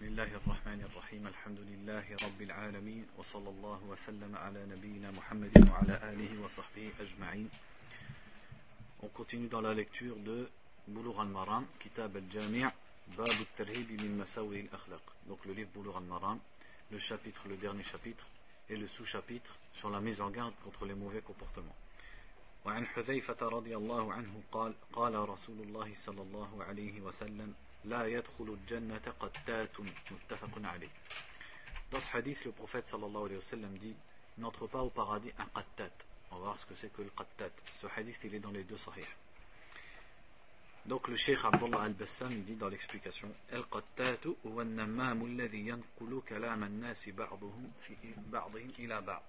بسم الله الرحمن الرحيم الحمد لله رب العالمين وصلى الله وسلم على نبينا محمد وعلى آله وصحبه أجمعين On continue dans la lecture de Boulour al-Maram, Kitab al-Jami' Bab al-Tarhib min Masawi al-Akhlaq. Donc le livre Boulour al-Maram, le chapitre, le dernier chapitre, et le sous-chapitre sur la mise en garde contre les mauvais comportements. وعن حذيفة رضي الله عنه قال قال رسول الله صلى الله عليه وسلم لا يدخل الجنة قتات متفق عليه Dans ce hadith, le prophète sallallahu alayhi wa sallam dit N'entre pas au paradis un qattat. On va voir ce que c'est que le qattat. Ce hadith, il est dans les deux sahih. Donc le cheikh Abdullah al-Bassam, dit dans l'explication Al-qattatu huwa an-nammamu alladhi yanqulu kalam an-nas ba'dhum fi ba'dhum ila ba'd.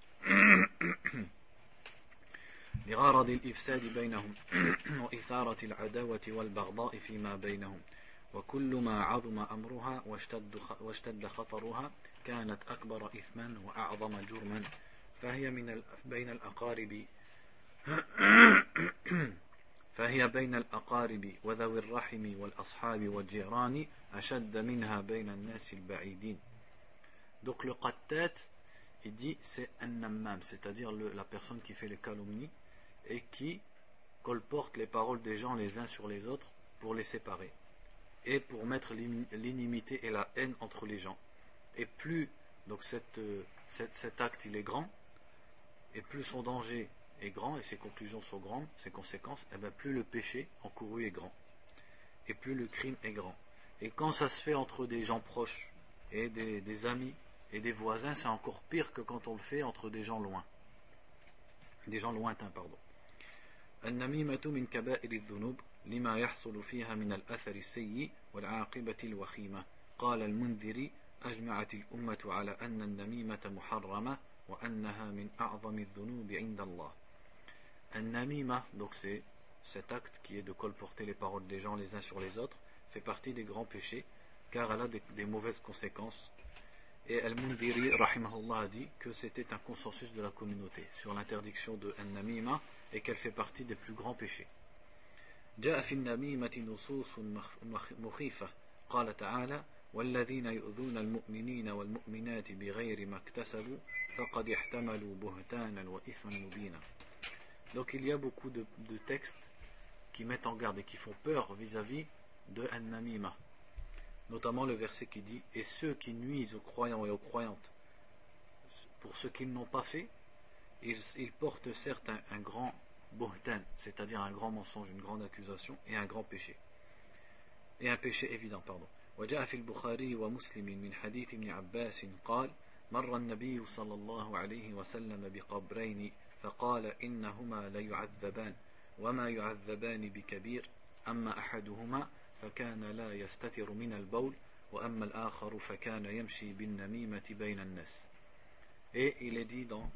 لغرض الإفساد بينهم وإثارة العداوة والبغضاء فيما بينهم وكل ما عظم أمرها واشتد, واشتد خطرها كانت أكبر إثما وأعظم جرما فهي من بين الأقارب فهي بين الأقارب وذوي الرحم والأصحاب والجيران أشد منها بين الناس البعيدين Donc le qattat, il dit c'est un nammam, c'est-à-dire la personne qui fait les calomnies et qui colporte les paroles des gens les uns sur les autres pour les séparer et pour mettre l'inimité et la haine entre les gens. Et plus donc cette, cet acte est grand, et plus son danger est grand et ses conclusions sont grandes, ses conséquences, eh bien plus le péché encouru est grand, et plus le crime est grand. Et quand ça se fait entre des gens proches et des, des amis et des voisins, c'est encore pire que quand on le fait entre des gens loin, des gens lointains, pardon. النميمة من كبائر الذنوب لما يحصل فيها من الأثر السيء والعاقبة الوخيمة قال المنذري أجمعت الأمة على أن النميمة محرمة وأنها من أعظم الذنوب عند الله النميمة donc c'est cet acte qui est de colporter les paroles des gens les uns sur les autres fait partie des grands péchés car elle a des, des mauvaises conséquences et Al-Mundiri rahimahullah a dit que c'était un consensus de la communauté sur l'interdiction de An-Namima et qu'elle fait partie des plus grands péchés. جاء في النميمة نصوص مخيفة قال تعالى والذين يؤذون المؤمنين والمؤمنات بغير ما اكتسبوا فقد احتملوا بهتانا وإثما مبينا Donc il y a beaucoup de, de, textes qui mettent en garde et qui font peur vis-à-vis -vis de An-Namima. Notamment le verset qui dit Et ceux qui nuisent aux croyants et aux croyantes pour ce qu'ils n'ont pas fait, ils, ils portent certes un, un grand buhtan, c'est-à-dire un grand mensonge, une grande accusation et un grand péché. Et un péché évident, pardon. وجاء في البخاري ومسلم من حديث ابن عباس قال مر النبي صلى الله عليه وسلم بقبرين فقال إنهما ليعذبان وما يعذبان بكبير أما أحدهما فكان لا يستتر من البول وأما الآخر فكان يمشي بالنميمة بين الناس Et il est dit dans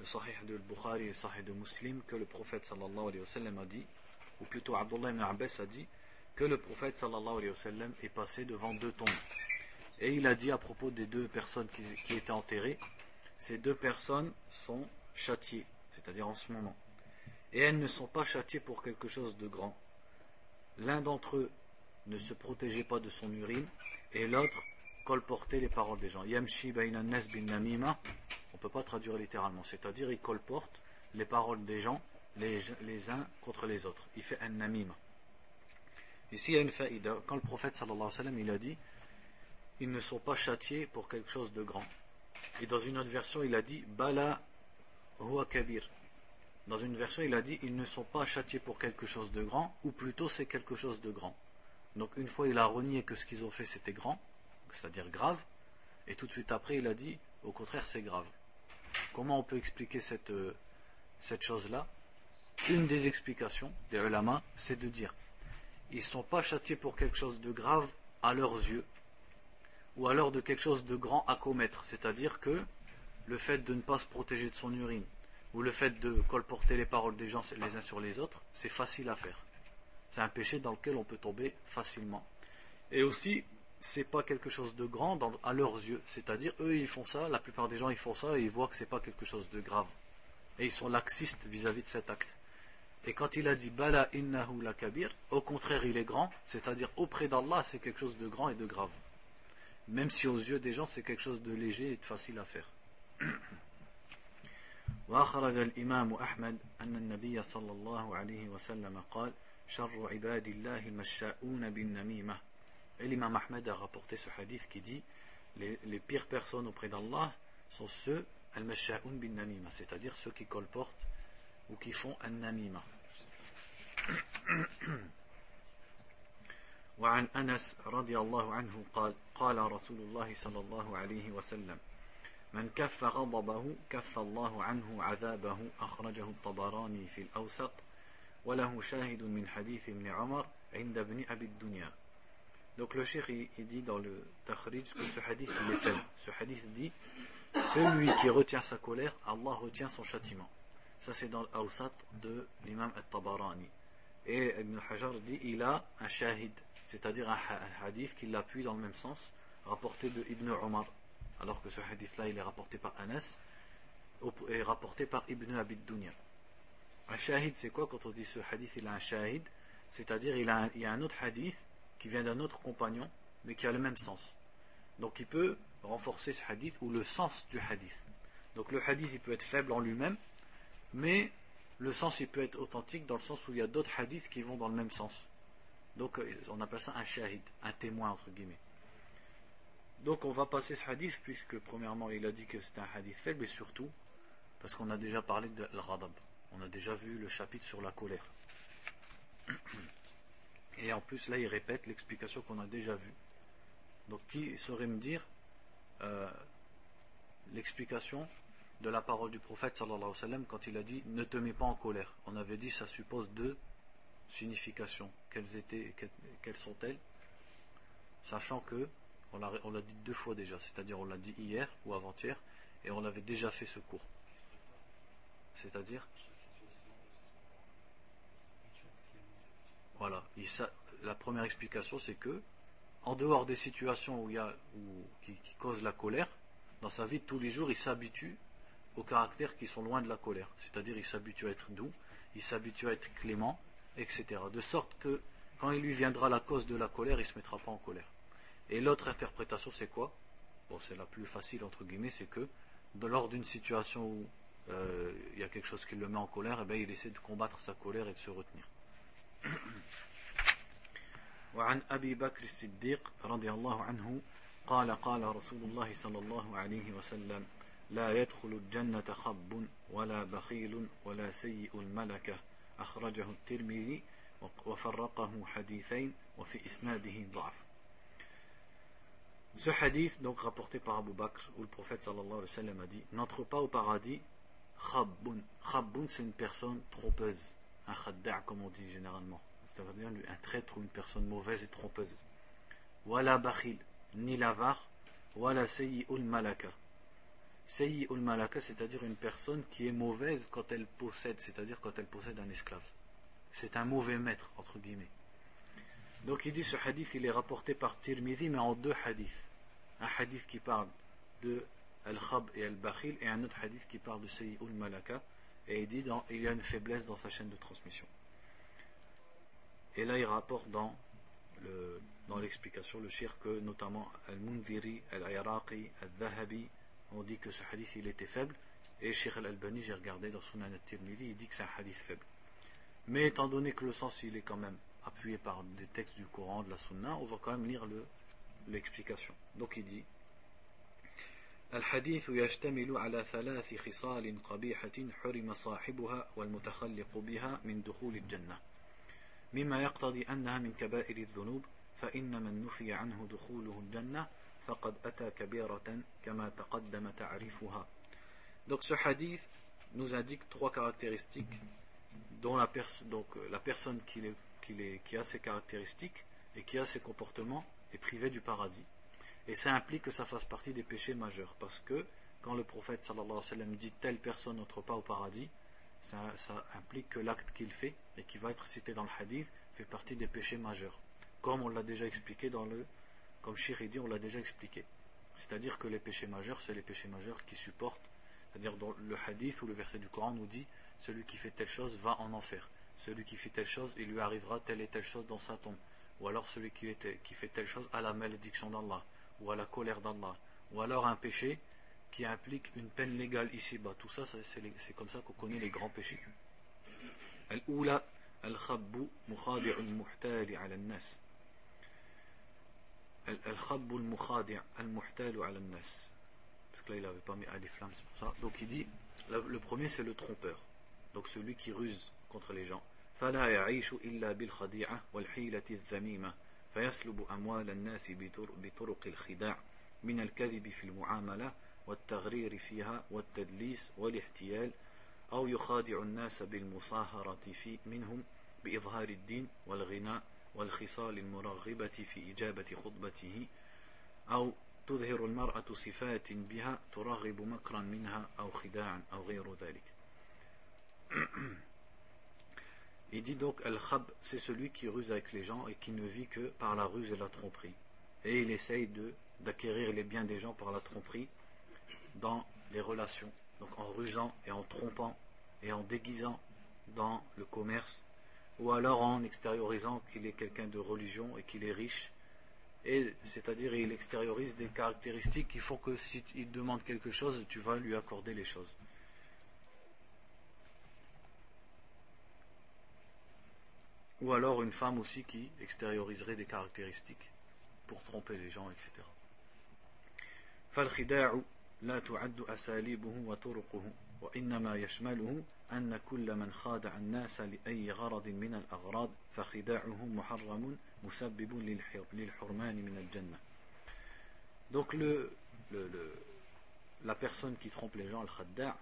le Sahih de Bukhari et le Sahih de Muslim que le prophète sallallahu alayhi wa sallam a dit, ou plutôt Abdullah ibn Abbas a dit, que le prophète sallallahu alayhi wa sallam est passé devant deux tombes. Et il a dit à propos des deux personnes qui, étaient enterrées, ces deux personnes sont châtiées, c'est-à-dire en ce moment. Et elles ne sont pas châtiées pour quelque chose de grand. L'un d'entre eux ne se protégeait pas de son urine, et l'autre colportait les paroles des gens. Yamshi bin namima, ne peut pas traduire littéralement, c'est-à-dire il colporte les paroles des gens les, uns contre les autres. Il fait un namima. Ici il y a une faïda. Quand le prophète sallallahu alayhi wa sallam il a dit ils ne sont pas châtiés pour quelque chose de grand. Et dans une autre version il a dit bala huwa kabir. Dans une version il a dit ils ne sont pas châtiés pour quelque chose de grand, ou plutôt c'est quelque chose de grand. Donc une fois il a renié que ce qu'ils ont fait c'était grand, c'est-à-dire grave, et tout de suite après il a dit au contraire c'est grave. Comment on peut expliquer cette, euh, cette chose-là? Une des explications des ulama, c'est de dire ils ne sont pas châtiés pour quelque chose de grave à leurs yeux, ou alors de quelque chose de grand à commettre, c'est-à-dire que le fait de ne pas se protéger de son urine, ou le fait de colporter les paroles des gens les uns sur les autres, c'est facile à faire. C'est un péché dans lequel on peut tomber facilement. Et aussi, c'est pas quelque chose de grand dans, à leurs yeux. C'est-à-dire, eux, ils font ça, la plupart des gens, ils font ça et ils voient que c'est pas quelque chose de grave. Et ils sont laxistes vis-à-vis -vis de cet acte. Et quand il a dit Bala innahu la kabir, au contraire, il est grand, c'est-à-dire auprès d'Allah, c'est quelque chose de grand et de grave. même si aux yeux des gens c'est quelque chose de léger et de facile à faire. وأخرج الإمام أحمد أن النبي صلى الله عليه وسلم قال شر عباد الله المشاؤون بالنميمة Et l'imam Ahmed a rapporté ce hadith qui dit les, les pires personnes auprès d'Allah sont ceux al-masha'un bin namima, c'est-à-dire ceux qui colportent ou qui font an-namima. وعن أنس رضي الله عنه قال قال رسول الله صلى الله عليه وسلم من كف غضبه كف الله عنه عذابه أخرجه الطبراني في الأوسط وله شاهد من حديث ابن عمر عند ابن أبي الدنيا donc le il dit dans le Takhrij que ce hadith est faible. Ce hadith dit celui qui retient sa colère, Allah retient son châtiment. Ça c'est dans l'Awsat de l'imam At-Tabarani. Et Ibn Hajar dit il a un shahid, c'est-à-dire un hadith qui l'appuie dans le même sens, rapporté de Ibn Omar. Alors que ce hadith-là il est rapporté par Anas et rapporté par Ibn Abid Dunya. Un shahid c'est quoi quand on dit ce hadith il a un shahid? C'est-à-dire il y a un autre hadith qui vient d'un autre compagnon, mais qui a le même sens. Donc il peut renforcer ce hadith ou le sens du hadith. Donc le hadith il peut être faible en lui-même, mais le sens il peut être authentique dans le sens où il y a d'autres hadiths qui vont dans le même sens. Donc euh, on appelle ça un shahid, un témoin entre guillemets. Donc on va passer ce hadith puisque premièrement il a dit que c'était un hadith faible et surtout parce qu'on a déjà parlé de l'radab. On a déjà vu le chapitre sur la colère. Et en plus, là, il répète l'explication qu'on a déjà vue. Donc, qui saurait me dire euh, l'explication de la parole du prophète sallallahu alayhi wa sallam quand il a dit ne te mets pas en colère On avait dit ça suppose deux significations. Quelles, étaient, quelles sont-elles? Sachant que, on l'a dit deux fois déjà, c'est-à-dire on l'a dit hier ou avant-hier, et on avait déjà fait ce cours. C'est-à-dire Voilà. la première explication, c'est que, en dehors des situations où il y a, qui, causent la colère, dans sa vie tous les jours, il s'habitue aux caractères qui sont loin de la colère. C'est-à-dire, il s'habitue à être doux, il s'habitue à être clément, etc. De sorte que, quand il lui viendra la cause de la colère, il ne se mettra pas en colère. Et l'autre interprétation, c'est quoi? Bon, c'est la plus facile, entre guillemets, c'est que, lors d'une situation où euh, il y a quelque chose qui le met en colère, eh bien, il essaie de combattre sa colère et de se retenir. وعن أبي بكر الصديق رضي الله عنه قال قال رسول الله صلى الله عليه وسلم لا يدخل الجنة خب ولا بخيل ولا سيء الملكة أخرجه الترمذي وفرقه حديثين وفي إسناده ضعف Ce hadith, donc rapporté par Abu Bakr, où le prophète sallallahu alayhi wa sallam a dit N'entre pas au paradis, khabbun. Khabbun, c'est une personne trompeuse. un khadda' comme on dit généralement. C'est-à-dire un traître ou une personne mauvaise et trompeuse. Wala bakhil, ni l'avare, wala ul malaka. ul malaka, c'est-à-dire une personne qui est mauvaise quand elle possède, c'est-à-dire quand elle possède un esclave. C'est un mauvais maître, entre guillemets. Donc il dit ce hadith, il est rapporté par Tirmidhi, mais en deux hadiths. Un hadith qui parle de Al-Khab et Al-Bakhil, et un autre hadith qui parle de ul Malaka, et il dit il y a une faiblesse dans sa chaîne de transmission. Et là, il rapporte dans le, dans l'explication le shir que notamment Al-Mundiri, Al-Iraqi, Al-Dhahabi ont dit que ce hadith il était faible. Et Sheikh Al-Albani, j'ai regardé dans Sunan al-Tirmidhi, il dit que c'est un hadith faible. Mais étant donné que le sens il est quand même appuyé par des textes du Coran, de la Sunna, on va quand même lire le, l'explication. Donc il dit الحديث يشتمل على ثلاث خصال قبيحة حرم صاحبها والمتخلق بها من دخول الجنة مما يقتضي أنها من كبائر الذنوب فإن من نفي عنه دخوله الجنة فقد أتى كبيرة كما تقدم تعريفها Donc ce hadith nous indique trois caractéristiques dont la, pers donc, la personne qui, les, qui, les, qui a ces caractéristiques et qui a ces comportements est privée du paradis. Et ça implique que ça fasse partie des péchés majeurs. Parce que quand le prophète sallallahu alayhi wa sallam dit telle personne n'entre pas au paradis, ça, implique que l'acte qu'il fait et qui va être cité dans le hadith fait partie des péchés majeurs. Comme on l'a déjà expliqué dans le. Comme Shir dit, on l'a déjà expliqué. C'est-à-dire que les péchés majeurs, c'est les péchés majeurs qui supportent. C'est-à-dire dans le hadith ou le verset du Coran nous dit celui qui fait telle chose va en enfer. Celui qui fait telle chose, il lui arrivera telle et telle chose dans sa tombe. Ou alors celui qui, qui fait telle chose à la malédiction d'Allah ou à la colère d'Allah, ou alors un péché qui implique une peine légale ici-bas. Tout ça, c'est comme ça qu'on connaît les grands péchés. Al-Oula, al-Khabbu, mukhadi' al-muhtali ala nas Al-Khabbu al-mukhadi' al-muhtali ala nas Parce que là, il n'avait pas mis alif flammes, c'est pour ça. Donc il dit, le premier c'est le trompeur. Donc celui qui ruse contre les gens. فلا يعيش إلا بالخديعة والحيلة الذميمة فيسلب أموال الناس بطرق الخداع من الكذب في المعاملة والتغرير فيها والتدليس والاحتيال أو يخادع الناس بالمصاهرة في منهم بإظهار الدين والغناء والخصال المرغبة في إجابة خطبته أو تظهر المرأة صفات بها ترغب مكرا منها أو خداعا أو غير ذلك Il dit donc Al-Khab, c'est celui qui ruse avec les gens et qui ne vit que par la ruse et la tromperie. Et il essaye d'acquérir les biens des gens par la tromperie dans les relations. Donc en rusant et en trompant et en déguisant dans le commerce. Ou alors en extériorisant qu'il est quelqu'un de religion et qu'il est riche. Et c'est-à-dire il extériorise des caractéristiques qui font que si il demande quelque chose, tu vas lui accorder les choses. Ou alors une femme aussi qui extérioriserait des caractéristiques pour tromper les gens, etc. فالخداع لا تعد أساليبه وطرقه وإنما يشمله أن كل من خادع الناس لأي غرض من الأغراض فخداعه محرم مسبب للحرمان من الجنة Donc le, le, le, la personne qui trompe les gens, al-khadda',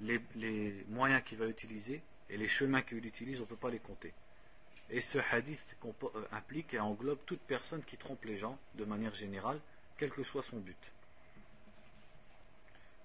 les, les moyens qu'il va utiliser et les chemins qu'il utilise, on ne peut pas les compter. Et ce hadith euh, implique et englobe toute personne qui trompe les gens de manière générale, quel que soit son but.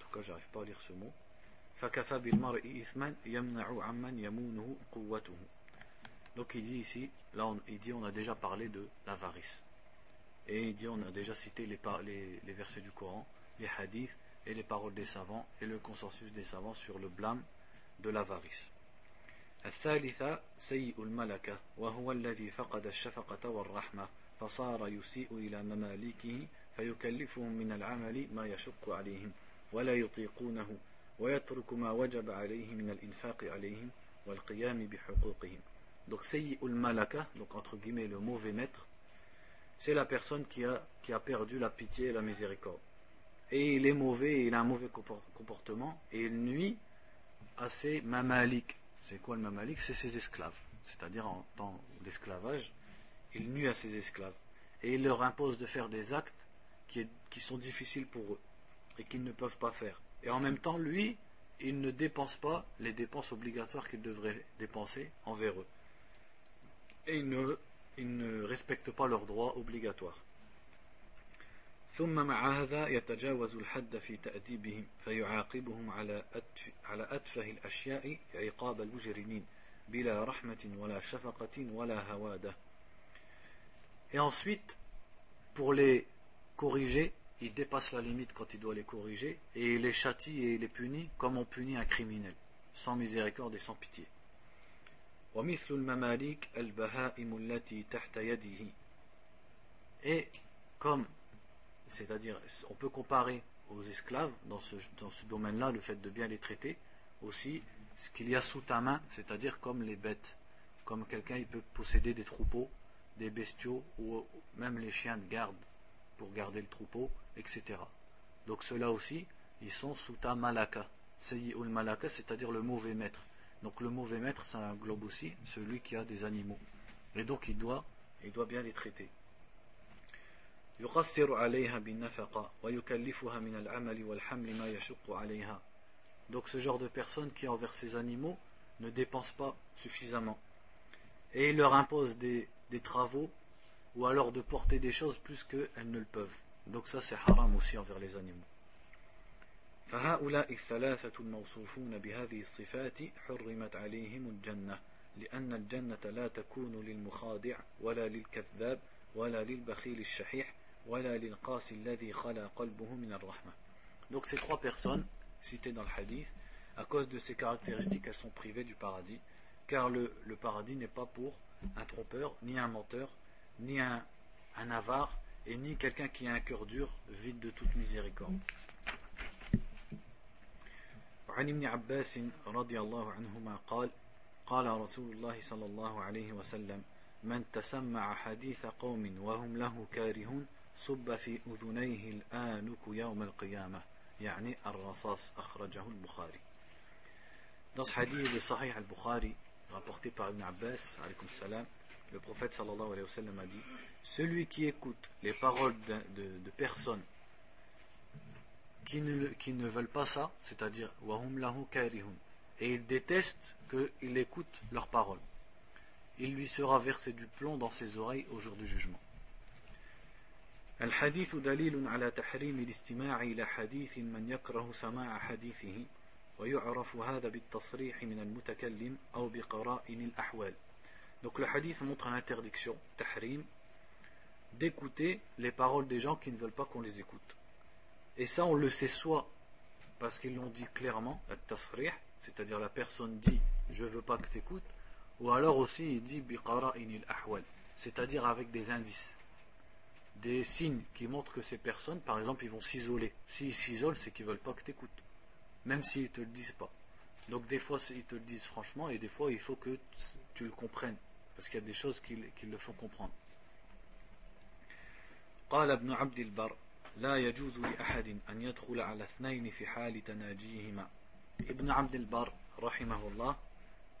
tout cas, j'arrive pas à lire ce mot. Donc il dit ici, là on, il dit on a déjà parlé de l'avarice. Et il dit on a déjà cité les, les, les versets du Coran, les hadiths et les paroles des savants et le consensus des savants sur le blâme de l'avarice. الثالثة سيء الملكة وهو الذي فقد الشفقة والرحمة فصار يسيء إلى مماليكه فيكلفهم من العمل ما يشق عليهم ولا يطيقونه ويترك ما وجب عليه من الإنفاق عليهم والقيام بحقوقهم Donc Sayyi'ul Malaka, donc entre guillemets le mauvais maître, c'est la personne qui a, qui a perdu la pitié et la miséricorde. Et il est mauvais, et il a un mauvais comportement, et il nuit à ses mamalik. C'est quoi le mamalik C'est ses esclaves. C'est-à-dire en temps d'esclavage, il nuit à ses esclaves. Et il leur impose de faire des actes qui, sont difficiles pour eux et qu'ils ne peuvent pas faire. Et en même temps, lui, il ne dépense pas les dépenses obligatoires qu'il devrait dépenser envers eux. Et il ne, il ne respecte pas leurs droits obligatoires. ثم مع هذا يتجاوز الحد في تأديبهم فيعاقبهم على على أتفه الأشياء عقاب المجرمين بلا رحمة ولا شفقة ولا هوادة. Et ensuite, pour les corriger, il dépasse la limite quand il doit les corriger, et il les châtie et il les punit comme on punit un criminel, sans miséricorde et sans pitié. Et comme, c'est-à-dire, on peut comparer aux esclaves dans ce, domaine-là, le fait de bien les traiter, aussi ce qu'il y a sous ta main, c'est-à-dire comme les bêtes, comme quelqu'un il peut posséder des troupeaux, des bestiaux ou même les chiens de garde pour garder le troupeau, etc. Donc ceux-là aussi, ils sont sous ta malaka. Malaka, c'est-à-dire le mauvais maître. Donc le mauvais maître, ça englobe aussi celui qui a des animaux. Et donc il doit, il doit bien les traiter. Donc ce genre de personne qui envers ses animaux ne dépense pas suffisamment. Et il leur impose des travaux ou alors de porter des choses plus qu'elles ne le peuvent. Donc ça c'est haram aussi envers les animaux. فهؤلاء الثلاثة الموصوفون بهذه الصفات حرمت عليهم الجنة لأن الجنة لا تكون للمخادع ولا للكذاب ولا للبخيل الشحيح ولا للقاس الذي خلا قلبه من الرحمة Donc ces trois personnes citées dans le hadith, à cause de ces caractéristiques, elles sont privées du paradis, car le, le paradis n'est pas pour un trompeur, ni un menteur, ni un, un avare, et ni quelqu'un qui a un cœur dur, vide de toute miséricorde. وعن ابن عباس رضي الله عنهما قال قال رسول الله صلى الله عليه وسلم من تسمع حديث قوم وهم له كارهون صب في أذنيه الآنك يوم القيامة يعني الرصاص أخرجه البخاري Dans ce hadith de Sahih al-Bukhari, rapporté par Ibn Abbas, salam, le prophète sallallahu alayhi wa sallam a dit Celui qui écoute les paroles de, de, de personnes qui ne, qui ne veulent pas ça, c'est-à-dire wahum lahu kairihun, et il déteste qu'il écoute leurs paroles. Il lui sera versé du plomb dans ses oreilles au jour du jugement. الحديث دليل على تحريم الاستماع إلى حديث من يكره سماع حديثه ويعرف هذا بالتصريح من المتكلم أو بقرائن الأحوال donc le hadith montre l'interdiction, tahrim, d'écouter les paroles des gens qui ne veulent pas qu'on les écoute. Et ça, on le sait soit parce qu'ils l'ont dit clairement, c'est-à-dire la personne dit je veux pas que tu écoutes, ou alors aussi il dit biqara'inil ahwal, c'est-à-dire avec des indices, des signes qui montrent que ces personnes, par exemple, ils vont s'isoler. S'ils s'isolent, c'est qu'ils veulent pas que tu écoutes, même s'ils te le disent pas. Donc des fois ils te le disent franchement et des fois il faut que tu le comprennes parce qu'il y a des choses qui, qui le font comprendre. قال ابن عبد البر لا يجوز لأحد أن يدخل على اثنين في حال تناجيهما Ibn Abd al-Bar, rahimahullah,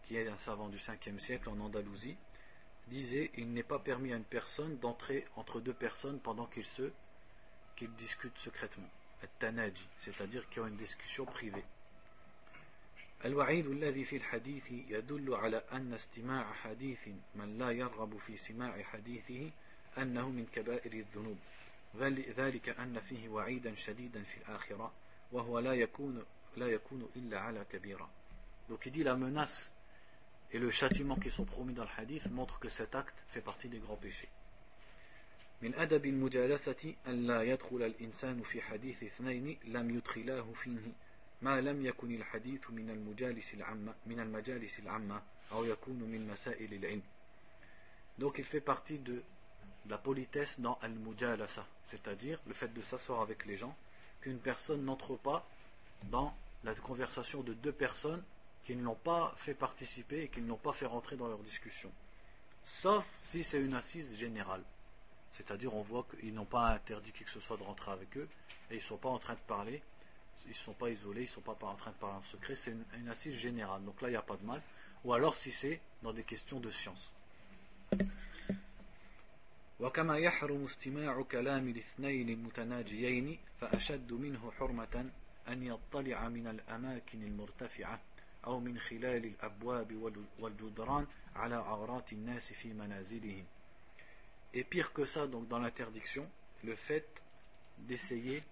qui est un savant du 5e siècle en Andalousie, disait Il n'est pas permis à une personne d'entrer entre deux personnes pendant qu'ils se qu'ils discutent secrètement. At-tanaji, c'est-à-dire qu'ils ont une discussion privée. الوعيد الذي في الحديث يدل على أن استماع حديث من لا يرغب في سماع حديثه أنه من كبائر الذنوب. ذلك أن فيه وعيدا شديدا في الآخرة وهو لا يكون لا يكون إلا على كبيرة. Donc il dit la menace et le châtiment qui sont promis dans le hadith montrent que cet acte fait partie des grands péchés. من أدب المجالسة أن لا يدخل الإنسان في حديث اثنين لم يدخلاه فيه. ما لم يكن الحديث من المجالس العامة من المجالس العامة أو يكون من مسائل العلم. Donc il fait partie de la politesse dans al-mujalasa, c'est-à-dire le fait de s'asseoir avec les gens, qu'une personne n'entre pas dans la conversation de deux personnes qui ne l'ont pas fait participer et qui ne l'ont pas fait rentrer dans leur discussion. Sauf si c'est une assise générale. C'est-à-dire on voit qu'ils n'ont pas interdit qui que ce soit de rentrer avec eux et ils ne sont pas en train de parler, ils ne sont pas isolés, ils ne sont pas en train de parler en secret, c'est une, une assise générale. Donc là il n'y a pas de mal. Ou alors si c'est dans des questions de science. وكما يحرم استماع كلام الاثنين المتناجيين فأشد منه حرمة أن يطلع من الأماكن المرتفعة أو من خلال الأبواب والجدران على عورات الناس في منازلهم. Et pire que ça, donc dans l'interdiction, le fait d'essayer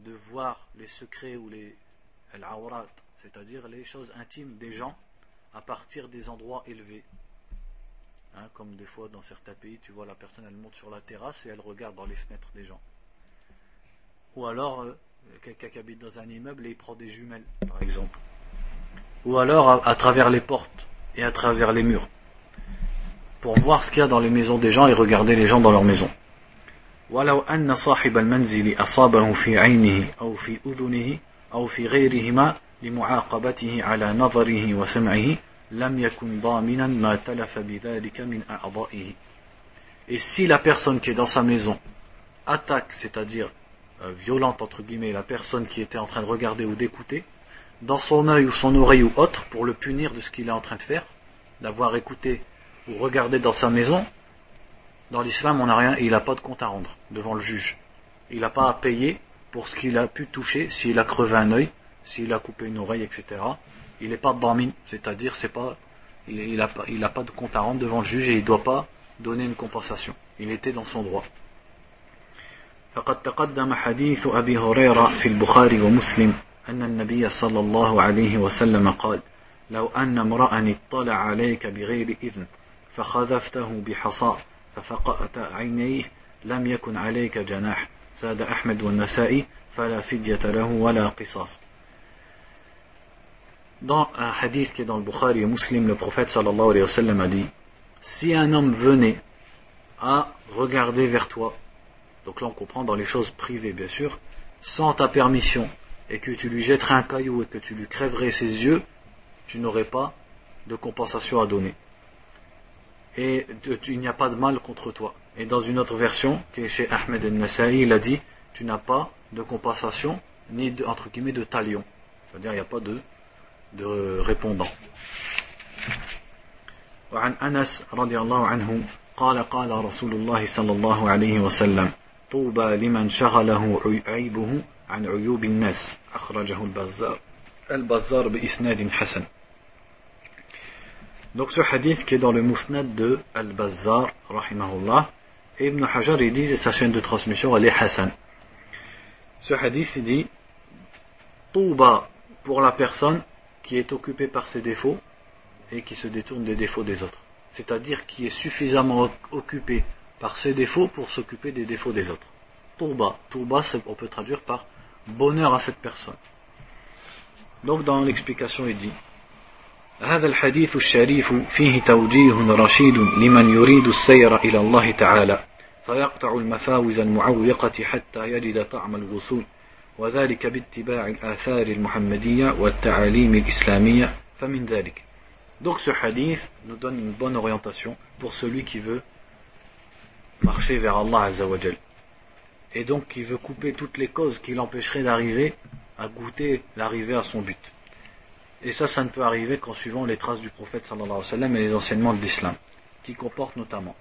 de voir les secrets ou les al-awrat, c'est-à-dire les choses intimes des gens à partir des endroits élevés. Hein, comme des fois dans certains pays, tu vois la personne elle monte sur la terrasse et elle regarde dans les fenêtres des gens. Ou alors euh, quelqu'un qui habite dans un immeuble et il prend des jumelles, par exemple. Ou alors à, à travers les portes et à travers les murs. Pour voir ce qu'il y a dans les maisons des gens et regarder les gens dans leurs maisons. ولو أن صاحب المنزل أصابه في عينه أو في أذنه أو في غيرهما لمعاقبته على نظره وسمعه لم يكن ضامنا ما تلف بذلك من أعضائه. Et si la personne qui est dans sa maison attaque, c'est-à-dire euh, violente entre guillemets, la personne qui était en train de regarder ou d'écouter, dans son œil ou son oreille ou autre, pour le punir de ce qu'il est en train de faire, d'avoir écouté ou regardé dans sa maison, dans l'islam, on n'a rien et il n'a pas de compte à rendre devant le juge. Il n'a pas à payer pour ce qu'il a pu toucher, s'il a crevé un œil, s'il a coupé une oreille, etc. Il n'est pas damin, c'est-à-dire c'est pas, il n'a pas, il a pas de compte à rendre devant le juge et il ne doit pas donner une compensation. Il était dans son droit. فقد تقدم حديث أبي هريرة في البخاري ومسلم أن النبي صلى الله عليه وسلم قال لو أن امرأ اطلع عليك بغير إذن فخذفته بحصى ففقأت عينيه لم يكن عليك جناح زاد أحمد والنسائي فلا فدية له ولا قصاص Dans un hadith qui est dans le Bukhari et Muslim, le prophète sallallahu alayhi wa sallam a dit Si un homme venait à regarder vers toi, donc là on comprend dans les choses privées bien sûr, sans ta permission, et que tu lui jetterais un caillou et que tu lui crèverais ses yeux, tu n'aurais pas de compensation à donner. Et il n'y a pas de mal contre toi. Et dans une autre version, qui est chez Ahmed el-Nasa'i, il a dit Tu n'as pas de compensation, ni de, entre guillemets de talion. C'est-à-dire il n'y a pas de, de répondant. وعن أنس رضي الله عنه قال قال رسول الله صلى الله عليه وسلم طوبى لمن شغله عيبه عن عيوب الناس أخرجه البزار البزار بإسناد حسن donc ce hadith qui est dans le Mousnad de Al-Bazzar, rahimahullah, et Ibn Hajar il dit sa chaîne de transmission elle est Hassan. Ce hadith il dit Touba pour la personne qui est occupée par ses défauts et qui se détourne des défauts des autres. C'est-à-dire qui est suffisamment occupé par ses défauts pour s'occuper des défauts des autres. Touba, Touba on peut traduire par bonheur à cette personne. Donc dans l'explication il dit هذا الحديث الشريف فيه توجيه رشيد لمن يريد السير إلى الله تعالى فيقطع المفاوز المعوقة حتى يجد طعم الوصول وذلك باتباع الآثار المحمدية والتعاليم الإسلامية فمن ذلك Donc ce hadith nous donne une bonne orientation pour celui qui veut marcher vers Allah Azzawajal. Et donc qui veut couper toutes les causes qui l'empêcheraient d'arriver à goûter l'arrivée à son but. Et ça, ça ne peut arriver qu'en suivant les traces du prophète sallallahu alayhi wa sallam et les enseignements de l'islam, qui comportent notamment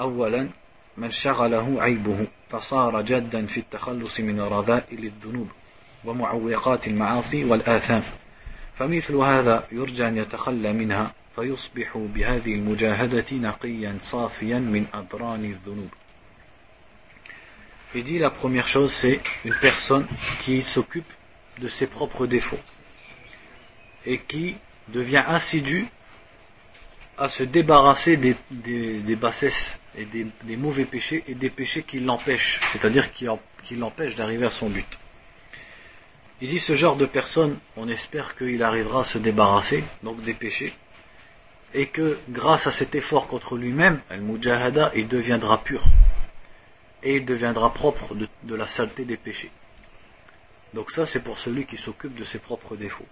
أولا من شغله عيبه فصار جدا في التخلص من رذائل الذنوب ومعوقات المعاصي والآثام فمثل هذا يرجى أن يتخلى منها فيصبح بهذه المجاهدة نقيا صافيا من أدران الذنوب Il dit la première chose, c'est une personne qui s'occupe de ses propres défauts et qui devient assidu à se débarrasser des, bassesses et des, des, mauvais péchés et des péchés qui l'empêchent, c'est-à-dire qui, qui l'empêchent d'arriver à son but. Il dit ce genre de personne, on espère qu'il arrivera à se débarrasser donc des péchés et que grâce à cet effort contre lui-même, al-mujahada, il deviendra pur et il deviendra propre de, de la saleté des péchés. Donc ça c'est pour celui qui s'occupe de ses propres défauts.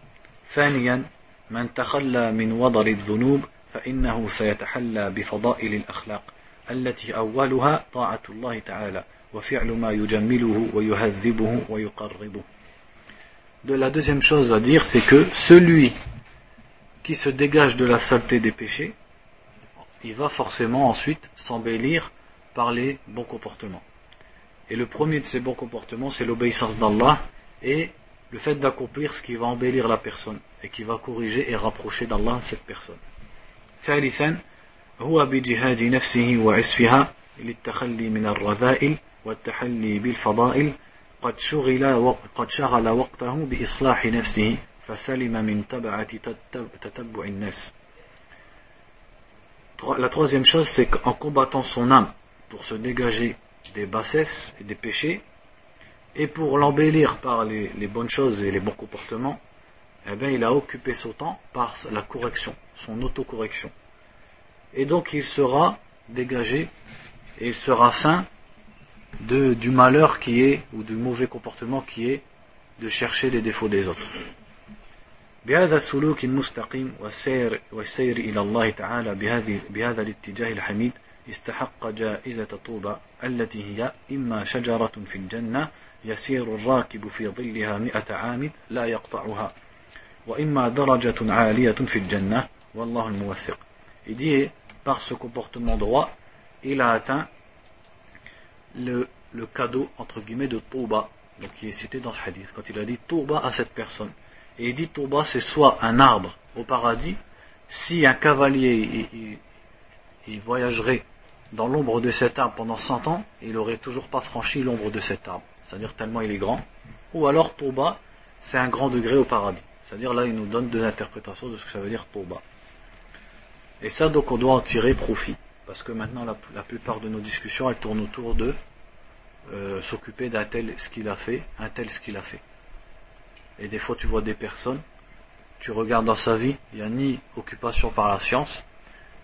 ثانيا من تخلى من وضر الذنوب فإنه سيتحلى بفضائل الأخلاق التي أولها طاعة الله تعالى وفعل ما يجمله ويهذبه ويقربه De la deuxième chose à dire, c'est que celui qui se dégage de la saleté des péchés, il va forcément ensuite s'embellir par les bons comportements. Et le premier de ces bons comportements, c'est l'obéissance d'Allah et le fait d'accomplir ce qui va embellir la personne et qui va corriger et rapprocher d'Allah cette personne. ثالثا هو بجهاد نفسه وعسفها للتخلي من الرذائل والتحلي بالفضائل قد شغل قد شغل وقته بإصلاح نفسه فسلم من تبعة تتبع الناس. La troisième chose, c'est qu'en combattant son âme pour se dégager des bassesses et des péchés, et pour l'embellir par les, les, bonnes choses et les bons comportements, eh bien, il a occupé son temps par la correction, son autocorrection. Et donc il sera dégagé et il sera saint de, du malheur qui est, ou du mauvais comportement qui est de chercher les défauts des autres. بهذا السلوك المستقيم والسير, والسير إلى الله تعالى بهذه بهذا الاتجاه الحميد استحق جائزة طوبى التي هي إما شجرة في الجنة يسير الراكب في ظلها مئة عام لا يقطعها وإما درجة عالية في الجنة والله الموفق Il dit, par ce comportement droit, il a atteint le, le cadeau, entre guillemets, de Touba, donc qui est cité dans ce hadith, quand il a dit Touba à cette personne. Et il dit Touba, c'est soit un arbre au paradis, si un cavalier il, il, il voyagerait dans l'ombre de cet arbre pendant 100 ans, il n'aurait toujours pas franchi l'ombre de cet arbre. C'est-à-dire tellement il est grand. Ou alors Toba, c'est un grand degré au paradis. C'est-à-dire là, il nous donne deux interprétations de ce que ça veut dire Toba. Et ça, donc, on doit en tirer profit. Parce que maintenant, la, plupart de nos discussions, elles tournent autour de euh, s'occuper d'un tel ce qu'il a fait, un tel ce qu'il a fait. Et des fois, tu vois des personnes, tu regardes dans sa vie, il n'y a ni occupation par la science,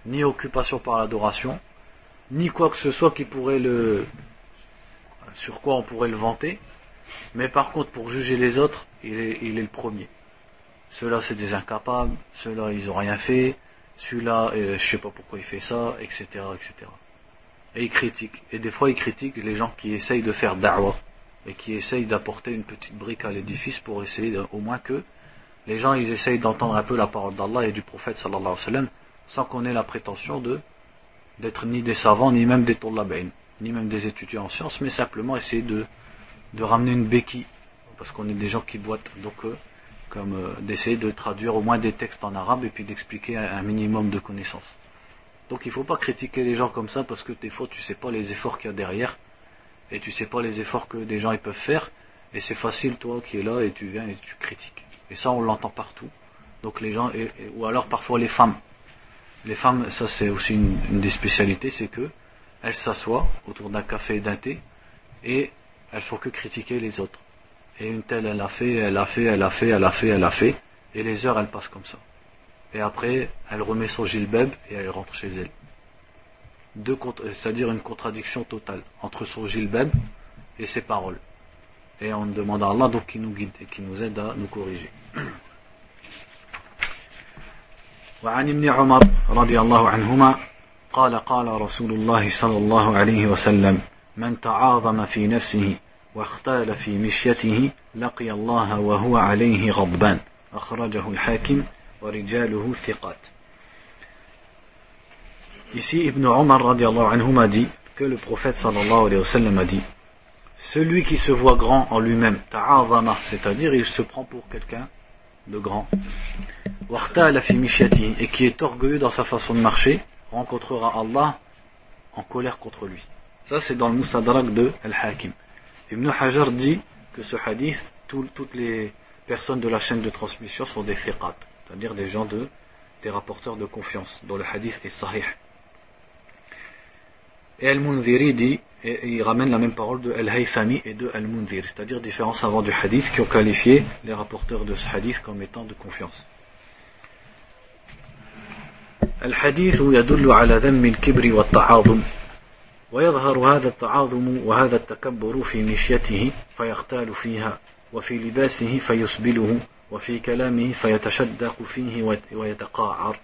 ni occupation par l'adoration, ni quoi que ce soit qui pourrait le, sur quoi on pourrait le vanter. Mais par contre, pour juger les autres, il est, le premier. Ceux-là, c'est des incapables, ceux-là, ils n'ont rien fait, celui-là, euh, je sais pas pourquoi il fait ça, etc., etc. Et il critique. Et des fois, il critique les gens qui essayent de faire da'wah et qui essayent d'apporter une petite brique à l'édifice pour essayer au moins que les gens ils essayent d'entendre un peu la parole d'Allah et du prophète sallallahu sans qu'on ait la prétention de d'être ni des savants ni même des tollabin ni même des étudiants en sciences mais simplement essayer de de ramener une béquille parce qu'on est des gens qui boitent donc euh, comme euh, d'essayer de traduire au moins des textes en arabe et puis d'expliquer un, minimum de connaissances. Donc il ne faut pas critiquer les gens comme ça parce que des fois tu sais pas les efforts qu'il y a derrière et tu sais pas les efforts que des gens ils peuvent faire et c'est facile toi qui es là et tu viens et tu critiques. Et ça on l'entend partout. Donc les gens ou alors parfois les femmes. Les femmes, ça c'est aussi une, des spécialités, c'est que elles s'assoient autour d'un café et d'un thé et elles font que critiquer les autres. Et une telle, elle a fait, elle a fait, elle a fait, elle a fait, elle a fait. Et les heures, elles passent comme ça. Et après, elle remet son gilbeb et elle rentre chez elle. c'est-à-dire une contradiction totale entre son gilbeb et ses paroles. Et on demande à Allah donc qui nous guide et qui nous aide à nous corriger. وعن ابن عمر رضي الله عنهما قال قال رسول الله صلى الله عليه وسلم من تعاظم في نفسه واختال في مشيته لقي الله وهو عليه غضبان أخرجه الحاكم ورجاله ثقات Ici, Ibn Omar radiallahu anhu m'a dit que le prophète sallallahu alayhi wa sallam a dit Celui qui se voit grand en lui-même, ta'azama, c'est-à-dire il se prend pour quelqu'un de grand, et qui est orgueilleux dans sa façon de marcher, rencontrera Allah en colère contre lui. Ça, c'est dans le Musadrak de Al-Hakim. Ibn Hajar dit que ce hadith, toutes les personnes de la chaîne de transmission sont des fiqat, c'est-à-dire des gens de, des rapporteurs de confiance, dont le hadith est sahih. Et Al-Munziri dit, et il ramène la même parole de Al-Haythami et de Al-Munzir, c'est-à-dire différents savants du hadith qui ont qualifié les rapporteurs de ce hadith comme étant de confiance. الحديث يدل على ذم الكبر والتعاظم ويظهر هذا التعاظم وهذا التكبر في مشيته فيختال فيها وفي لباسه فيسبله وفي كلامه فيتشدق فيه ويتقاعر.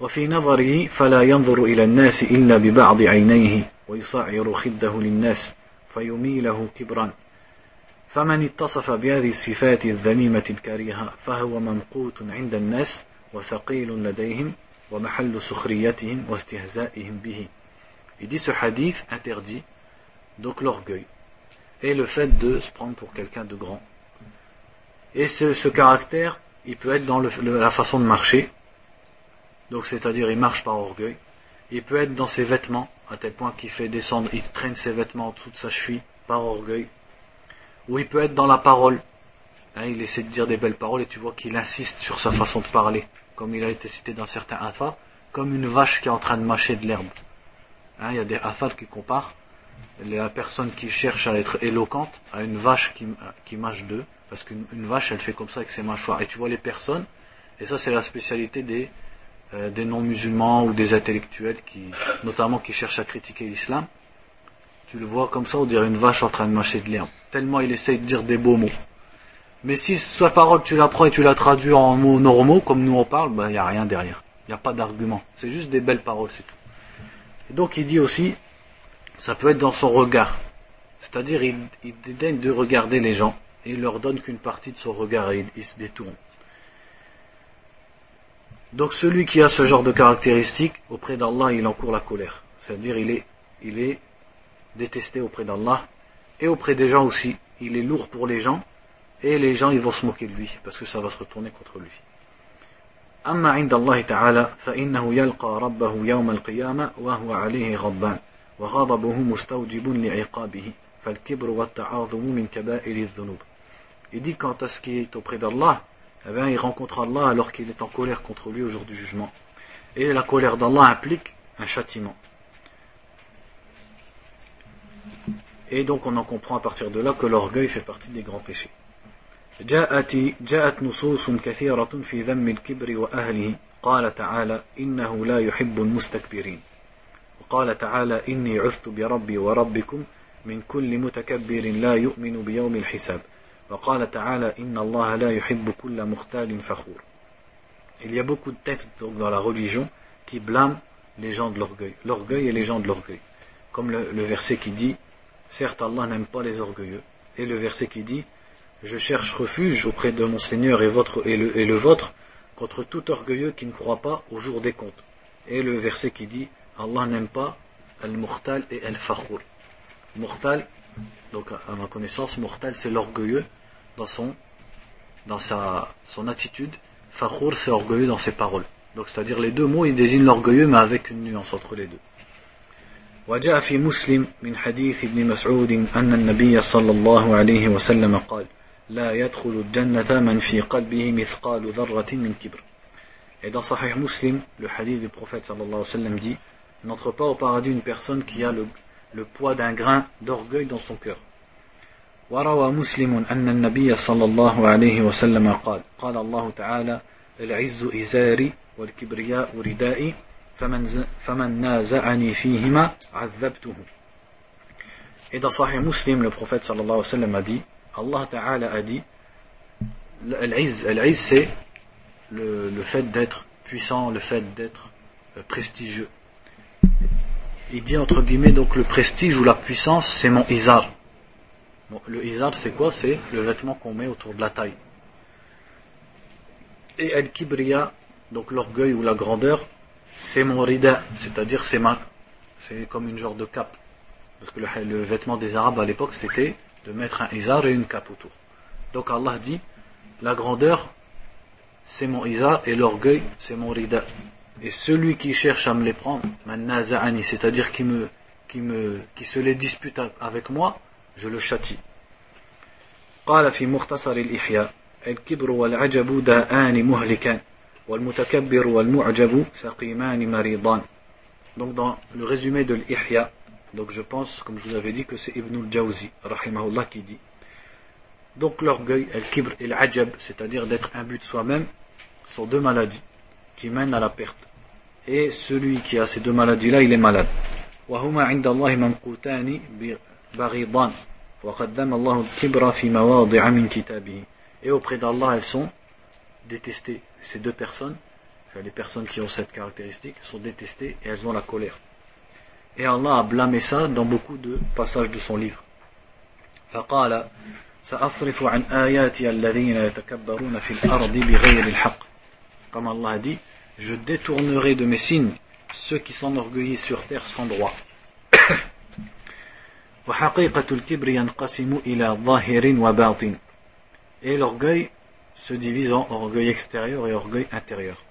وفي نظره فلا ينظر إلى الناس إلا ببعض عينيه ويصعر خده للناس فيميله كبرا. فمن اتصف بهذه الصفات الذميمة الكريهة فهو ممقوت عند الناس وثقيل لديهم Il dit ce hadith interdit donc l'orgueil et le fait de se prendre pour quelqu'un de grand. Et ce, caractère, il peut être dans la façon de marcher, donc c'est-à-dire il marche par orgueil. Il peut être dans ses vêtements, à tel point qu'il fait descendre, il traîne ses vêtements en dessous de sa cheville par orgueil. Ou il peut être dans la parole. Hein, il essaie de dire des belles paroles et tu vois qu'il insiste sur sa façon de parler comme il a été cité dans certains afas, comme une vache qui est en train de mâcher de l'herbe. Hein, il y a des afal qui comparent la personne qui cherche à être éloquente à une vache qui, qui mâche d'eux, parce qu'une vache elle fait comme ça avec ses mâchoires. Et tu vois les personnes, et ça c'est la spécialité des, euh, des non-musulmans ou des intellectuels qui, notamment qui cherchent à critiquer l'islam. Tu le vois comme ça, on dirait une vache en train de mâcher de l'herbe. Tellement il essaye de dire des beaux mots. Mais si sa parole tu la prends et tu la traduis en mots normaux, comme nous on parle, ben, il n'y a rien derrière. Il n'y a pas d'argument. C'est juste des belles paroles, c'est tout. Et donc il dit aussi, ça peut être dans son regard. C'est-à-dire il, il dédaigne de regarder les gens et il leur donne qu'une partie de son regard et il, se détourne. Donc celui qui a ce genre de caractéristiques, auprès d'Allah, il encourt la colère. C'est-à-dire il est, il est détesté auprès d'Allah et auprès des gens aussi. Il est lourd pour les gens et les gens ils vont se moquer de lui parce que ça va se retourner contre lui. أما عند الله تعالى فإنه يلقى ربه يوم القيامة وهو عليه غضبان وغضبه مستوجب لعقابه فالكبر والتعاظم من كبائر الذنوب Il dit quant à ce qui est auprès d'Allah, eh bien, il rencontre Allah alors qu'il est en colère contre lui au jour du jugement. Et la colère d'Allah implique un châtiment. Et donc on en comprend à partir de là que l'orgueil fait partie des grands péchés. جاءت جاءت نصوص كثيرة في ذم الكبر وأهله قال تعالى إنه لا يحب المستكبرين وقال تعالى إني عثت بربي وربكم من كل متكبر لا يؤمن بيوم الحساب وقال تعالى إن الله لا يحب كل مختال فخور Il y a beaucoup de textes dans la religion qui blâment les gens de l'orgueil, l'orgueil et les gens de l'orgueil. Comme le, le verset qui dit Certes, Allah n'aime pas les orgueilleux. Et le verset qui dit Je cherche refuge auprès de mon Seigneur et, votre, et, le, et le vôtre contre tout orgueilleux qui ne croit pas au jour des comptes. Et le verset qui dit Allah n'aime pas al-mukhtal et al-fakhour. Mukhtal, donc à ma connaissance, mukhtal c'est l'orgueilleux dans son dans sa son attitude, fakhour c'est orgueilleux dans ses paroles. Donc c'est-à-dire les deux mots ils désignent l'orgueilleux mais avec une nuance entre les deux. وجاء في مسلم من حديث ابن مسعود أن النبي صلى الله عليه وسلم قال لا يدخل الجنة من في قلبه مثقال ذرة من كبر Et dans Sahih Muslim, le hadith du prophète sallallahu alayhi wa sallam dit N'entre pas au paradis une personne qui a le, le poids d'un grain d'orgueil dans son cœur. وروى مسلم أن النبي صلى الله عليه وسلم قال قال الله تعالى العز إزاري والكبرياء ردائي فمن, فمن نازعني فيهما عذبته Et dans Sahih Muslim, le prophète sallallahu alayhi wa sallam a dit Allah Ta'ala a dit Al-Izz, c'est le, le fait d'être puissant, le fait d'être prestigieux. Il dit entre guillemets donc le prestige ou la puissance, c'est mon izar. Bon, le izar, c'est quoi? C'est le vêtement qu'on met autour de la taille. Et al-kibriya, donc l'orgueil ou la grandeur, c'est mon rida, c'est-à-dire c'est ma, c'est comme une genre de cape. Parce que le vêtement des Arabes à l'époque, c'était de mettre un izar et une cape autour. Donc Allah dit, la grandeur, c'est mon izar et l'orgueil, c'est mon rida. Et celui qui cherche à me les prendre, c'est-à-dire qui me, qui me, qui se les dispute avec moi, je le châtie. قال في مختصر الإحياء الكبر والعجب داءان مهلكان والمتكبر والمعجب سقيمان مريضان Donc dans le résumé de l'Ihya, donc je pense, comme je vous avais dit, que c'est Ibn al-Jawzi, rahimahullah, qui dit. Donc l'orgueil, al-kibr et l'ajab, c'est-à-dire d'être imbu de soi-même, sont deux maladies qui mènent à la perte. Et celui qui a ces deux maladies-là, il est malade. وهما عند الله ممقوتان بغيضان وقدم الله الكبر في مواضع من كتابه et auprès d'Allah elles sont détestées ces deux personnes enfin, les personnes qui ont cette caractéristique sont détestées et elles ont la colère et Allah a blâmé ça dans beaucoup de passages de son livre فقال سأصرف عن آياتي الذين يتكبرون في الأرض بغير الحق comme Allah a dit je détournerai de mes signes ceux qui s'enorgueillissent sur terre sans droit Et l'orgueil se divise en orgueil extérieur et orgueil intérieur.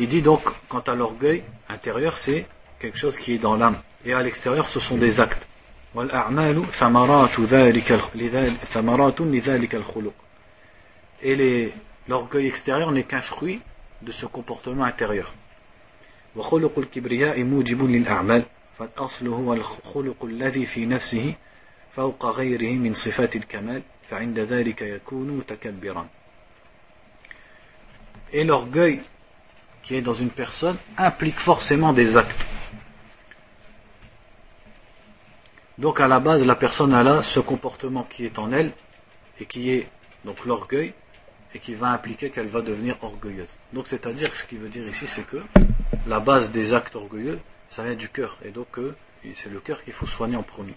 Il dit donc, quant à l'orgueil intérieur, c'est quelque chose qui est dans l'âme. Et à l'extérieur, ce sont des actes. Et l'orgueil extérieur n'est qu'un fruit de ce comportement intérieur. وخلق الكبرياء موجب للأعمال فالأصل هو الخلق الذي في نفسه فوق غيره من صفات الكمال فعند ذلك يكون متكبرا Et l'orgueil qui est dans une personne implique forcément des actes. Donc à la base, la personne a là ce comportement qui est en elle et qui est donc l'orgueil et qui va impliquer qu'elle va devenir orgueilleuse. Donc c'est-à-dire, ce qu'il veut dire ici, c'est que la base des actes orgueilleux, ça vient du cœur, et donc c'est le cœur qu'il faut soigner en premier.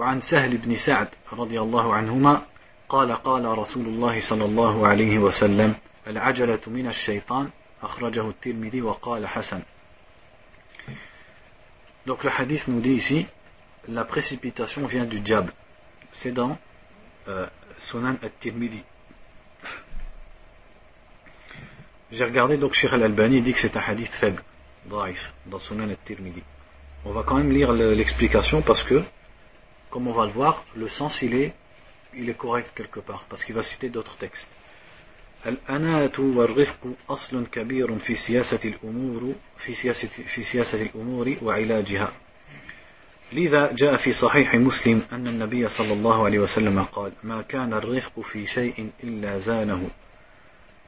وعن سهل بن سعد رضي الله عنهما قال قال رسول الله صلى الله عليه وسلم العجلة من الشيطان أخرجه الترمذي وقال حسن Donc le hadith nous dit ici, la précipitation vient du diable. c'est dans euh, Sunan al-Tirmidhi. J'ai regardé, donc Sheikh al-Albani dit que c'est un hadith faible, dans Sunan al-Tirmidhi. On va quand même lire l'explication parce que, comme on va le voir, le sens il est, il est correct quelque part, parce qu'il va citer d'autres textes. الأناة والرفق أصل كبير في سياسة الأمور في سياسة في سياسة الأمور وعلاجها. لذا جاء في صحيح مسلم أن النبي صلى الله عليه وسلم قال: ما كان الرفق في شيء إلا زانه.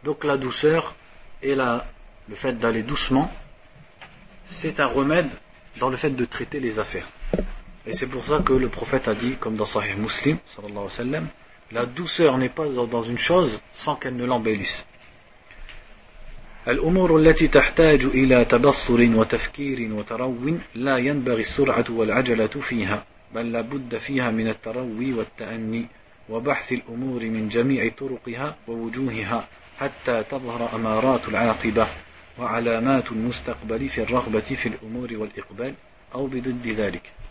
Donc la douceur et la, le fait d'aller doucement, c'est un remède dans le fait de traiter les affaires. Et c'est pour ça que le prophète a dit, comme dans Sahih Muslim, sallallahu alayhi wa sallam, la douceur n'est pas dans une chose sans qu'elle ne l'embellisse. الأمور التي تحتاج إلى تبصر وتفكير وترو لا ينبغي السرعة والعجلة فيها بل لا بد فيها من التروي والتأني وبحث الأمور من جميع طرقها ووجوهها حتى تظهر أمارات العاقبة وعلامات المستقبل في الرغبة في الأمور والإقبال أو بضد ذلك.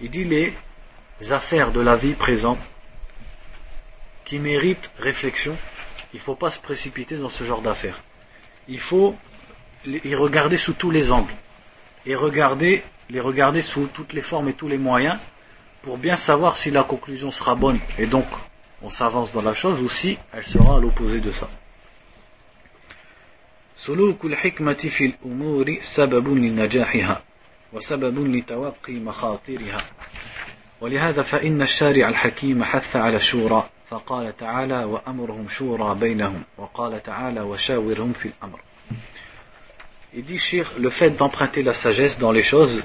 Il dit les affaires de la vie présente qui mérite réflexion, il ne faut pas se précipiter dans ce genre d'affaires. Il faut y regarder sous tous les angles et regarder, les regarder sous toutes les formes et tous les moyens pour bien savoir si la conclusion sera bonne et donc on s'avance dans la chose ou si elle sera à l'opposé de ça. سلوك الحكمة في الأمور سبب لنجاحها وسبب لتوقي مخاطرها ولهذا فإن الشارع الحكيم حث على الشورى فقال تعالى وأمرهم شورى بينهم وقال تعالى وشاورهم في الأمر Il dit, Shir, le fait d'emprunter la sagesse dans les choses,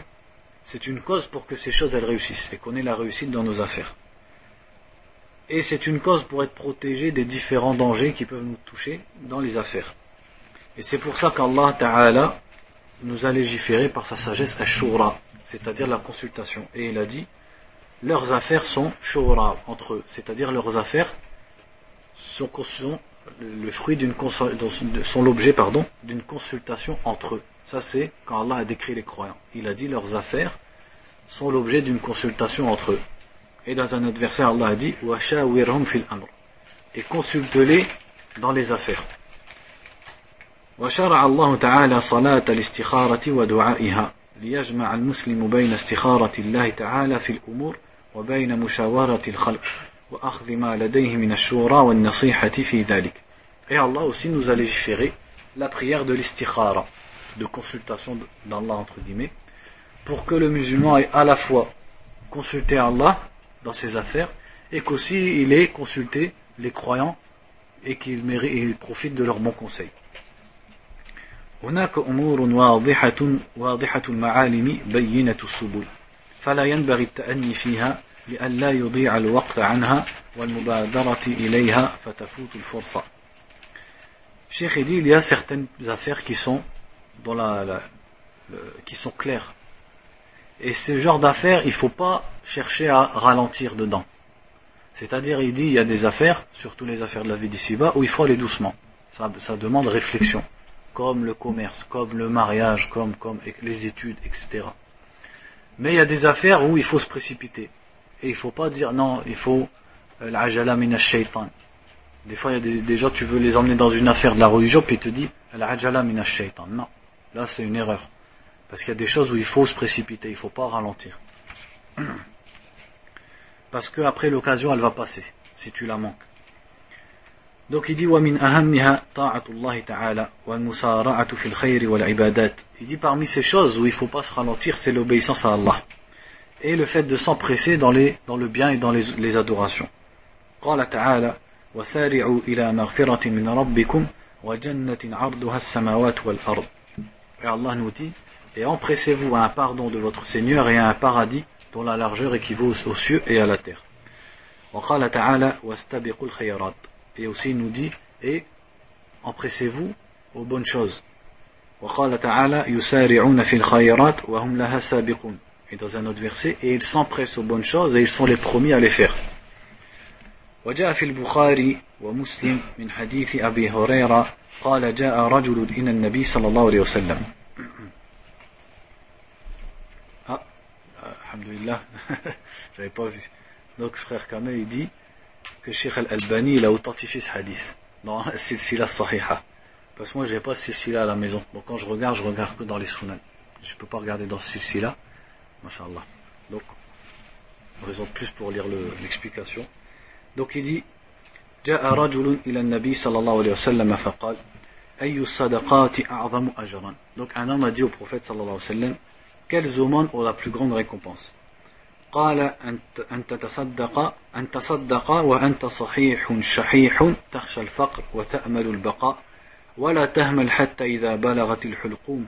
c'est une cause pour que ces choses elles réussissent et qu'on ait la réussite dans nos affaires. Et c'est une cause pour être protégé des différents dangers qui peuvent nous toucher dans les affaires. Et c'est pour ça qu'Allah Ta'ala nous a légiféré par sa sagesse à shura, c'est-à-dire la consultation. Et il a dit, leurs affaires sont shura entre eux, c'est-à-dire leurs affaires sont, le fruit d'une sont l'objet d'une consultation entre eux. Ça c'est quand Allah a décrit les croyants. Il a dit leurs affaires sont l'objet d'une consultation entre eux. Et dans un verset Allah a dit fil amr et consulte-les dans les affaires. وشرع الله تعالى صلاة الاستخارة ودعائها ليجمع المسلم بين استخارة الله تعالى في الأمور وبين مشاورة الخلق وأخذ ما لديه من الشورى والنصيحة في ذلك. Et Allah aussi nous a légiféré la prière de l'istikhara, de consultation d'Allah entre guillemets, pour que le musulman ait à la fois consulté Allah dans ses affaires et qu'aussi il ait consulté les croyants et qu'il profite de leurs bons conseils. هناك أمور واضحة واضحة المعالم بينة السبل فلا ينبغي التأني فيها لئلا يضيع الوقت عنها والمبادرة إليها فتفوت الفرصة Cheikh dit il y a certaines affaires qui sont dans la, la le, qui sont claires et ce genre d'affaires il ne faut pas chercher à ralentir dedans c'est-à-dire il dit il y a des affaires surtout les affaires de la vie d'ici-bas où il faut aller doucement ça, ça demande réflexion comme le commerce, comme le mariage, comme, comme les études, etc. Mais il y a des affaires où il faut se précipiter. Et il ne faut pas dire non, il faut euh, l'ajala min shaitan. Des fois, il y a des, gens, tu veux les emmener dans une affaire de la religion, puis ils te disent l'ajala min shaitan. Non, là c'est une erreur. Parce qu'il y a des choses où il faut se précipiter, il ne faut pas ralentir. Parce qu'après l'occasion, elle va passer, si tu la manques. Donc il dit ومن أهمها طاعة الله تعالى والمسارعة في الخير والعبادات. Il dit parmi ces choses où il ne faut pas se ralentir, c'est l'obéissance à Allah. Et le fait de s'empresser dans, les, dans le bien et dans les, les adorations. قال تعالى وسارعوا إلى مغفرة من ربكم وجنة عرضها السماوات والأرض. Et Allah nous dit et empressez-vous à un pardon de votre Seigneur et à un paradis dont la largeur équivaut aux cieux et à la terre. وقال تعالى واستبقوا الخيرات et aussi il nous dit et empressez-vous aux bonnes choses وقال تعالى يسارعون في الخيرات وهم لها سابقون et dans un autre verset et ils s'empressent aux bonnes choses et ils sont les premiers à les faire وجاء في البخاري ومسلم من حديث أبي هريرة قال جاء رجل إلى النبي صلى الله عليه وسلم ah, الحمد لله j'avais pas vu Donc, frère Kamel, il dit que Sheikh Al-Albani, il a authentifié ce hadith dans Silsila Sahiha. Parce que moi, j'ai pas Silsila à la maison. Donc, quand je regarde, je regarde que dans les sunan. Je peux pas regarder dans Silsila. Masha'Allah. Donc, raison de plus pour lire l'explication. Donc, il dit جاء رجل إلى النبي صلى الله عليه وسلم فقال أي الصدقات أعظم أجرا Donc un homme a dit au prophète صلى الله عليه وسلم Quelles aumônes ont la plus grande récompense قال أن تتصدق أن تصدق وأنت صحيح شحيح تخشى الفقر وتأمل البقاء ولا تهمل حتى إذا بلغت الحلقوم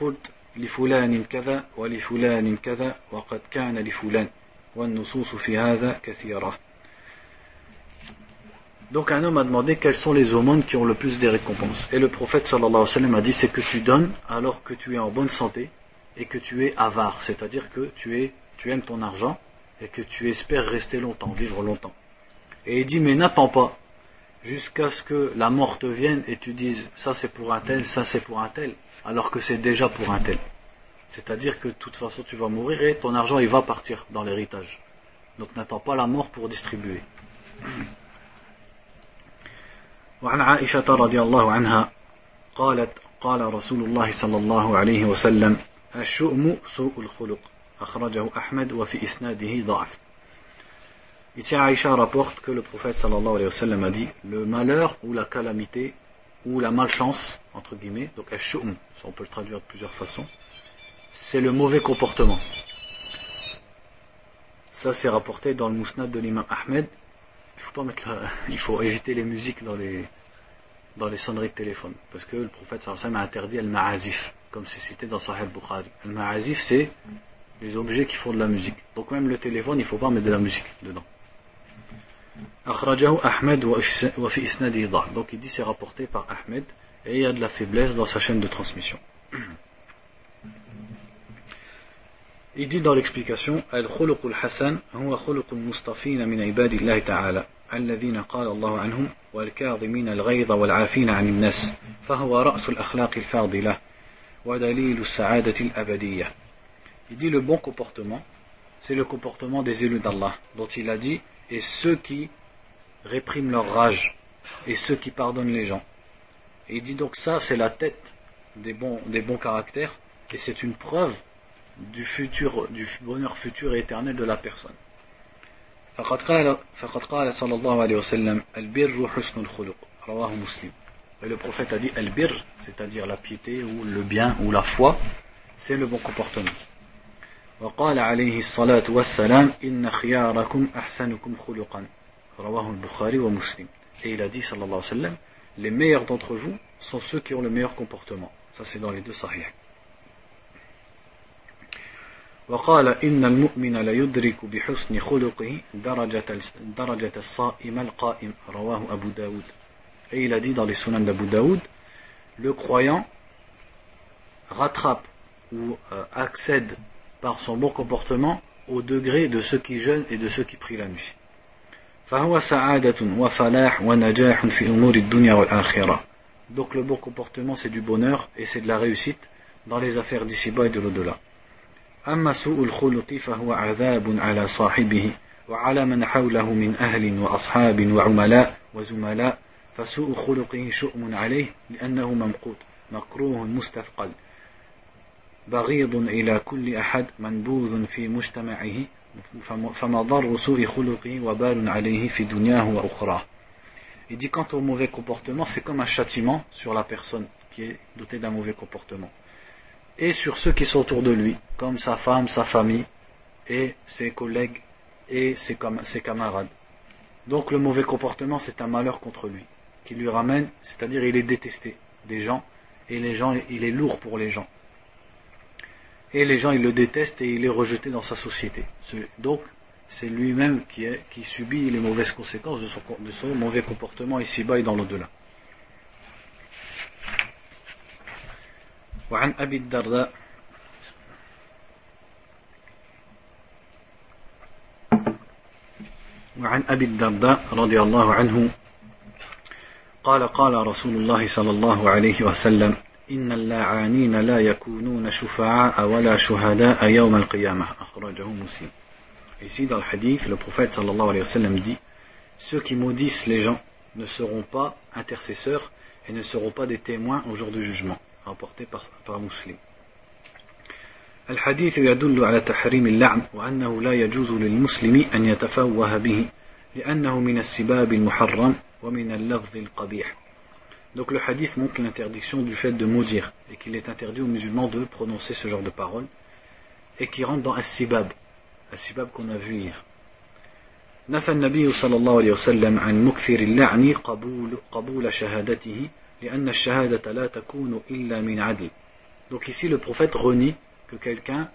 قلت لفلان كذا ولفلان كذا وقد كان لفلان والنصوص في هذا كثيرة Donc un homme a demandé quelles sont les aumônes qui ont le plus des récompenses. Et le prophète sallallahu alayhi wa sallam a dit c'est que tu donnes alors que tu es en bonne santé et que tu es avare, c'est-à-dire que tu, es, tu aimes ton argent et que tu espères rester longtemps, vivre longtemps. Et il dit mais n'attends pas jusqu'à ce que la mort te vienne et tu dises ça c'est pour un tel, ça c'est pour un tel, alors que c'est déjà pour un tel. C'est-à-dire que de toute façon tu vas mourir et ton argent il va partir dans l'héritage. Donc n'attends pas la mort pour distribuer. وعن عائشة رضي الله عنها قالت قال رسول الله صلى الله عليه وسلم الشؤم سوء الخلق Akhrajahu Ahmed wa fi. Ici, Aïcha rapporte que le prophète sallallahu alayhi wa sallam a dit Le malheur ou la calamité ou la malchance, entre guillemets, donc ashum, on peut le traduire de plusieurs façons, c'est le mauvais comportement. Ça, c'est rapporté dans le mousnad de l'imam Ahmed. Il faut, pas mettre il faut éviter les musiques dans les, sonneries de téléphone. Parce que le prophète sallallahu alayhi wa sallam a interdit al-ma'azif, comme c'est cité dans Sahih Bukhari. Al-ma'azif, c'est les objets qui font de la musique. Donc même le téléphone, il faut pas mettre de la musique dedans. Ahmed Donc il dit c'est rapporté par Ahmed et il y a de la faiblesse dans sa chaîne de transmission. Il dit dans l'explication الخلق الحسن هو خلق المصطفين من عباد الله تعالى الذين قال الله عنهم والكاظمين الغيظ والعافين عن الناس فهو رأس الأخلاق الفاضلة ودليل السعادة الأبدية Il dit le bon comportement, c'est le comportement des élus d'Allah, dont il a dit, et ceux qui répriment leur rage, et ceux qui pardonnent les gens. Et il dit donc ça, c'est la tête des bons, des bons caractères, et c'est une preuve du futur, du bonheur futur et éternel de la personne. فقد قال فقد قال صلى الله عليه وسلم البر حسن الخلق رواه مسلم et le prophète a dit al-bir c'est-à-dire la piété ou le bien ou la foi c'est le bon comportement وقال عليه الصلاة والسلام إن خياركم أحسنكم خلقا رواه البخاري ومسلم et il a dit sallallahu alayhi wa sallam les meilleurs d'entre vous sont ceux qui ont le meilleur comportement ça c'est dans les deux sahih وقال إن المؤمن ليدرك بحسن خلقه درجة, درجة الصائم القائم رواه أبو داود Et il a dit dans les sunan d'Abu Daoud, le croyant rattrape ou euh, accède par son bon comportement au degré de ceux qui jeûnent et de ceux qui prient la nuit. فهو سعادة وفلاح ونجاح في أمور الدنيا والآخرة. Donc le bon comportement c'est du bonheur et c'est de la réussite dans les affaires d'ici-bas et de l'au-delà. أما سوء الخلق فهو عذاب على صاحبه وعلى من حوله من أهل وأصحاب وعملاء وزملاء فسوء خلقه شؤم عليه لأنه ممقوت مكروه مستثقل بغيض إلى كل أحد منبوذ في مجتمعه فمضر سوء خلقه وبال عليه في دنياه وأخراه Il dit quant au mauvais comportement, c'est comme un châtiment sur la personne qui est dotée d'un mauvais comportement. et sur ceux qui sont autour de lui, comme sa femme, sa famille, et ses collègues et ses, ses camarades. Donc le mauvais comportement, c'est un malheur contre lui, qui lui ramène, c'est-à-dire il est détesté des gens, et les gens, il est lourd pour les gens. Et les gens, ils le détestent et il est rejeté dans sa société. Donc, c'est lui-même qui, qui subit les mauvaises conséquences de son, de son mauvais comportement ici-bas et dans l'au-delà. وعن أبي الدرداء وعن أبي الدرداء رضي الله عنه قال قال رسول الله صلى الله عليه وسلم إن اللاعانين لا يكونون شفعاء ولا شهداء يوم القيامة أخرجه مسلم Ici, dans le hadith, le prophète sallallahu alayhi wa sallam dit Ceux qui maudissent les gens ne seront pas intercesseurs et ne seront pas des témoins au jour du jugement, rapporté par, par Muslim. الحديث يدل على تحريم اللعن وأنه لا يجوز للمسلم أن يتفوه به لأنه من السباب المحرم ومن اللفظ القبيح Donc le hadith montre l'interdiction du fait de maudire et qu'il est interdit aux musulmans de prononcer ce genre de paroles et qui rentre dans as-sibab, as-sibab qu'on a vu hier. نفى النبي صلى الله عليه وسلم عن مكثر اللعن قبول, قبول شهادته لأن الشهادة لا تكون إلا من عدل. Donc ici le prophète renie que quelqu'un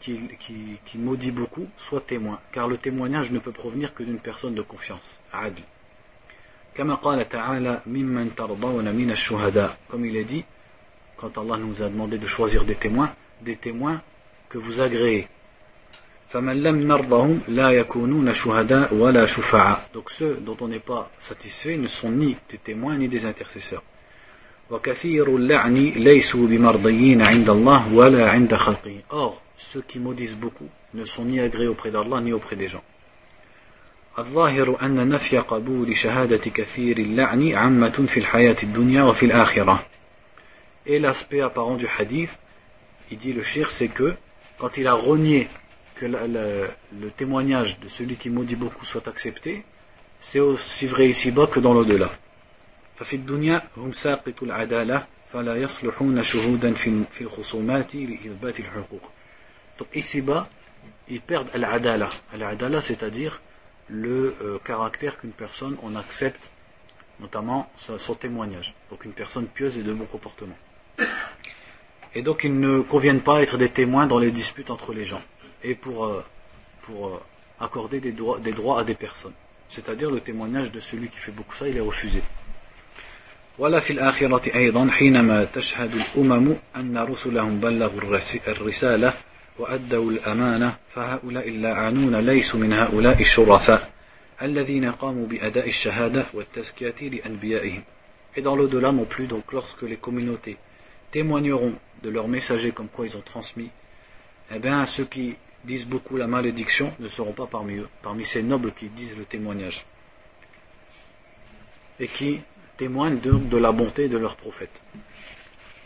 qui, qui, qui maudit beaucoup soit témoin, car le témoignage ne peut provenir que d'une personne de confiance, adl. كما قال تعالى ممن ترضون من الشهداء comme il est dit quand Allah nous a demandé de choisir des témoins des témoins que vous agréez فمن لم نرضهم لا يكونون شهداء ولا شفعاء donc ceux dont on n'est pas satisfait ne sont ni des témoins ni des intercesseurs وكثير اللعن ليسوا بمرضيين عند الله ولا عند خلقه or ceux qui maudissent beaucoup ne sont ni agréés auprès d'Allah ni auprès des gens الظاهر أن نفي قبول شهادة كثير اللعن عامة في الحياة الدنيا وفي الآخرة. Et l'aspect apparent du hadith, il dit le shir, c'est que quand il a renié que la, la, le témoignage de celui qui maudit beaucoup soit accepté, c'est aussi vrai ici-bas que dans l'au-delà. ففي الدنيا هم ساقط العدالة فلا يصلحون شهودا في الخصومات لإثبات الحقوق. Donc ici-bas, ils perdent al-adala. Al-adala, c'est-à-dire le euh, caractère qu'une personne, on accepte, notamment sa, son témoignage. Donc une personne pieuse et de bon comportement. Et donc ils ne conviennent pas être des témoins dans les disputes entre les gens. Et pour, euh, pour euh, accorder des droits, des droits à des personnes. C'est-à-dire le témoignage de celui qui fait beaucoup ça, il est refusé. ولا في الآخرة أيضا حينما تشهد الأمم أن رسلهم بلغوا الرسالة وأدوا الأمانة فهؤلاء اللاعنون ليسوا من هؤلاء الشرفاء الذين قاموا بأداء الشهادة والتزكية لأنبيائهم Et dans l'au-delà non plus, donc lorsque les communautés témoigneront de leurs messagers comme quoi ils ont transmis, eh bien ceux qui disent beaucoup la malédiction ne seront pas parmi eux, parmi ces nobles qui disent le témoignage et qui témoignent de, de la bonté de leur prophète.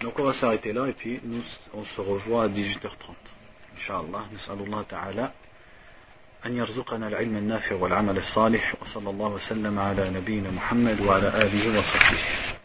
Donc on va s'arrêter là et puis nous on se revoit à 18h30. شاء الله نسأل الله تعالى أن يرزقنا العلم النافع والعمل الصالح وصلى الله وسلم على نبينا محمد وعلى آله وصحبه.